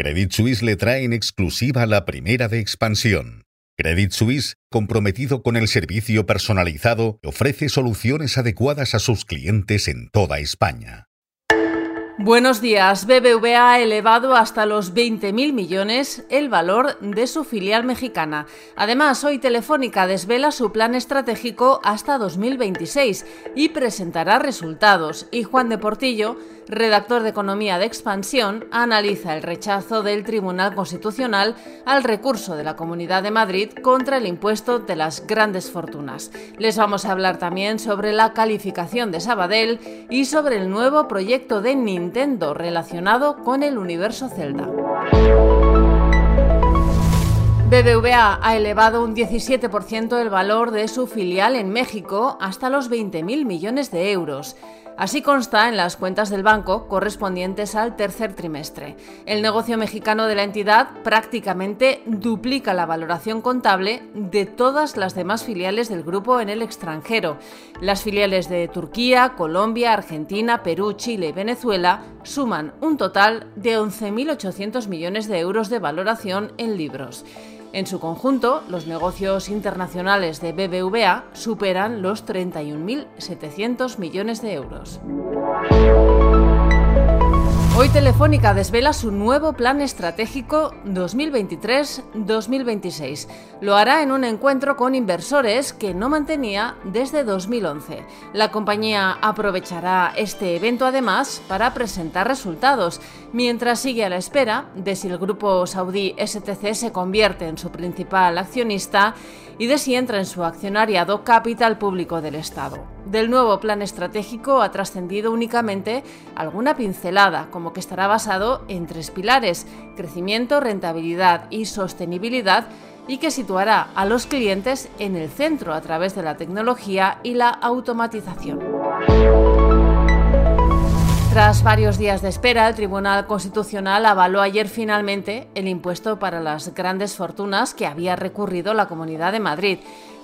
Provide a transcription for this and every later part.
Credit Suisse le trae en exclusiva la primera de expansión. Credit Suisse, comprometido con el servicio personalizado, ofrece soluciones adecuadas a sus clientes en toda España. Buenos días. BBVA ha elevado hasta los 20.000 millones el valor de su filial mexicana. Además, hoy Telefónica desvela su plan estratégico hasta 2026 y presentará resultados. Y Juan de Portillo redactor de Economía de Expansión, analiza el rechazo del Tribunal Constitucional al recurso de la Comunidad de Madrid contra el impuesto de las grandes fortunas. Les vamos a hablar también sobre la calificación de Sabadell y sobre el nuevo proyecto de Nintendo relacionado con el universo Zelda. BBVA ha elevado un 17% el valor de su filial en México hasta los 20.000 millones de euros. Así consta en las cuentas del banco correspondientes al tercer trimestre. El negocio mexicano de la entidad prácticamente duplica la valoración contable de todas las demás filiales del grupo en el extranjero. Las filiales de Turquía, Colombia, Argentina, Perú, Chile y Venezuela suman un total de 11.800 millones de euros de valoración en libros. En su conjunto, los negocios internacionales de BBVA superan los 31.700 millones de euros. Hoy Telefónica desvela su nuevo plan estratégico 2023-2026. Lo hará en un encuentro con inversores que no mantenía desde 2011. La compañía aprovechará este evento además para presentar resultados, mientras sigue a la espera de si el grupo saudí STC se convierte en su principal accionista y de si entra en su accionariado capital público del Estado. Del nuevo plan estratégico ha trascendido únicamente alguna pincelada, como que estará basado en tres pilares, crecimiento, rentabilidad y sostenibilidad, y que situará a los clientes en el centro a través de la tecnología y la automatización. Tras varios días de espera, el Tribunal Constitucional avaló ayer finalmente el impuesto para las grandes fortunas que había recurrido la Comunidad de Madrid.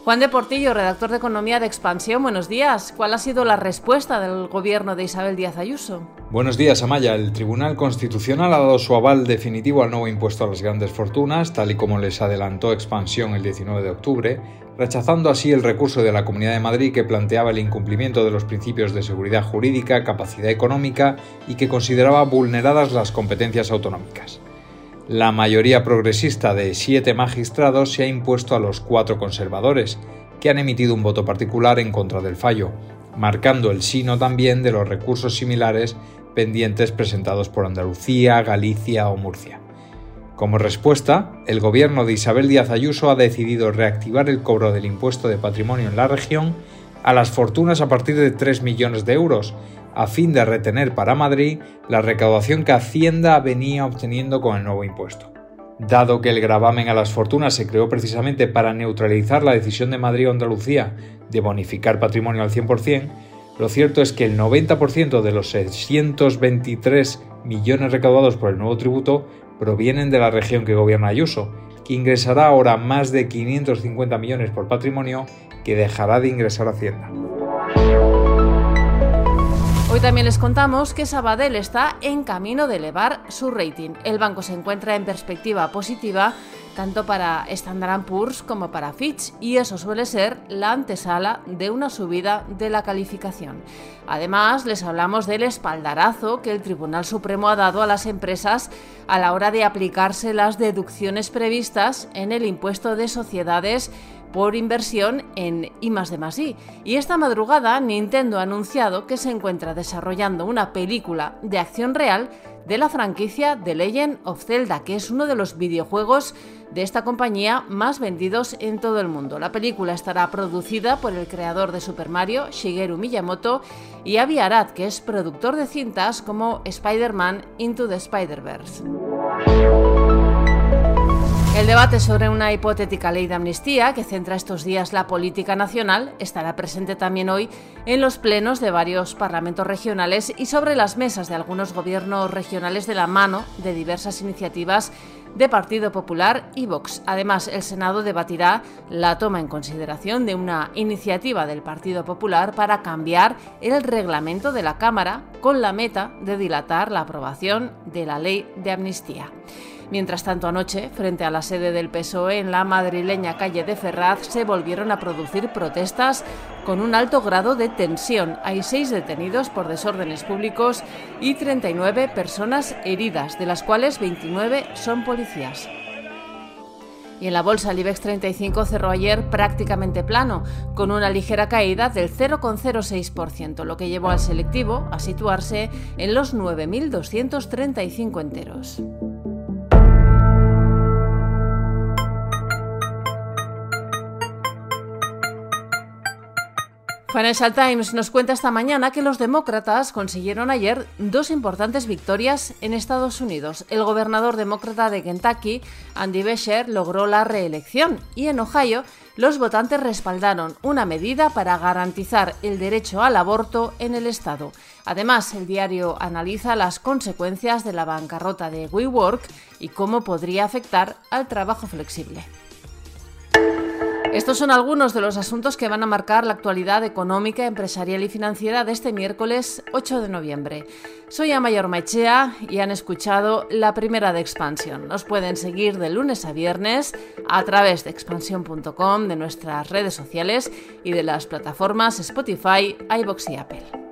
Juan de Portillo, redactor de Economía de Expansión, buenos días. ¿Cuál ha sido la respuesta del gobierno de Isabel Díaz Ayuso? Buenos días, Amaya. El Tribunal Constitucional ha dado su aval definitivo al nuevo impuesto a las grandes fortunas, tal y como les adelantó Expansión el 19 de octubre, rechazando así el recurso de la Comunidad de Madrid que planteaba el incumplimiento de los principios de seguridad jurídica, capacidad económica y que consideraba vulneradas las competencias autonómicas. La mayoría progresista de siete magistrados se ha impuesto a los cuatro conservadores, que han emitido un voto particular en contra del fallo, marcando el sino también de los recursos similares pendientes presentados por Andalucía, Galicia o Murcia. Como respuesta, el gobierno de Isabel Díaz Ayuso ha decidido reactivar el cobro del impuesto de patrimonio en la región a las fortunas a partir de 3 millones de euros, a fin de retener para Madrid la recaudación que Hacienda venía obteniendo con el nuevo impuesto. Dado que el gravamen a las fortunas se creó precisamente para neutralizar la decisión de Madrid o Andalucía de bonificar patrimonio al 100%, lo cierto es que el 90% de los 623 millones recaudados por el nuevo tributo provienen de la región que gobierna Ayuso, que ingresará ahora más de 550 millones por patrimonio que dejará de ingresar a Hacienda. Hoy también les contamos que Sabadell está en camino de elevar su rating. El banco se encuentra en perspectiva positiva tanto para Standard Poor's como para Fitch, y eso suele ser la antesala de una subida de la calificación. Además, les hablamos del espaldarazo que el Tribunal Supremo ha dado a las empresas a la hora de aplicarse las deducciones previstas en el impuesto de sociedades por inversión en I de Y esta madrugada Nintendo ha anunciado que se encuentra desarrollando una película de acción real de la franquicia The Legend of Zelda, que es uno de los videojuegos de esta compañía más vendidos en todo el mundo. La película estará producida por el creador de Super Mario, Shigeru Miyamoto, y Avi Arad, que es productor de cintas como Spider-Man Into the Spider-Verse. El debate sobre una hipotética ley de amnistía que centra estos días la política nacional estará presente también hoy en los plenos de varios parlamentos regionales y sobre las mesas de algunos gobiernos regionales de la mano de diversas iniciativas de Partido Popular y Vox. Además, el Senado debatirá la toma en consideración de una iniciativa del Partido Popular para cambiar el reglamento de la Cámara con la meta de dilatar la aprobación de la ley de amnistía. Mientras tanto, anoche, frente a la sede del PSOE en la madrileña calle de Ferraz, se volvieron a producir protestas con un alto grado de tensión. Hay seis detenidos por desórdenes públicos y 39 personas heridas, de las cuales 29 son policías. Y en la bolsa el IBEX 35 cerró ayer prácticamente plano, con una ligera caída del 0,06%, lo que llevó al selectivo a situarse en los 9.235 enteros. Financial Times nos cuenta esta mañana que los demócratas consiguieron ayer dos importantes victorias en Estados Unidos. El gobernador demócrata de Kentucky, Andy Beshear, logró la reelección y en Ohio los votantes respaldaron una medida para garantizar el derecho al aborto en el estado. Además, el diario analiza las consecuencias de la bancarrota de WeWork y cómo podría afectar al trabajo flexible. Estos son algunos de los asuntos que van a marcar la actualidad económica, empresarial y financiera de este miércoles 8 de noviembre. Soy Amayor Maichea y han escuchado la primera de Expansión. Nos pueden seguir de lunes a viernes a través de expansión.com, de nuestras redes sociales y de las plataformas Spotify, iBox y Apple.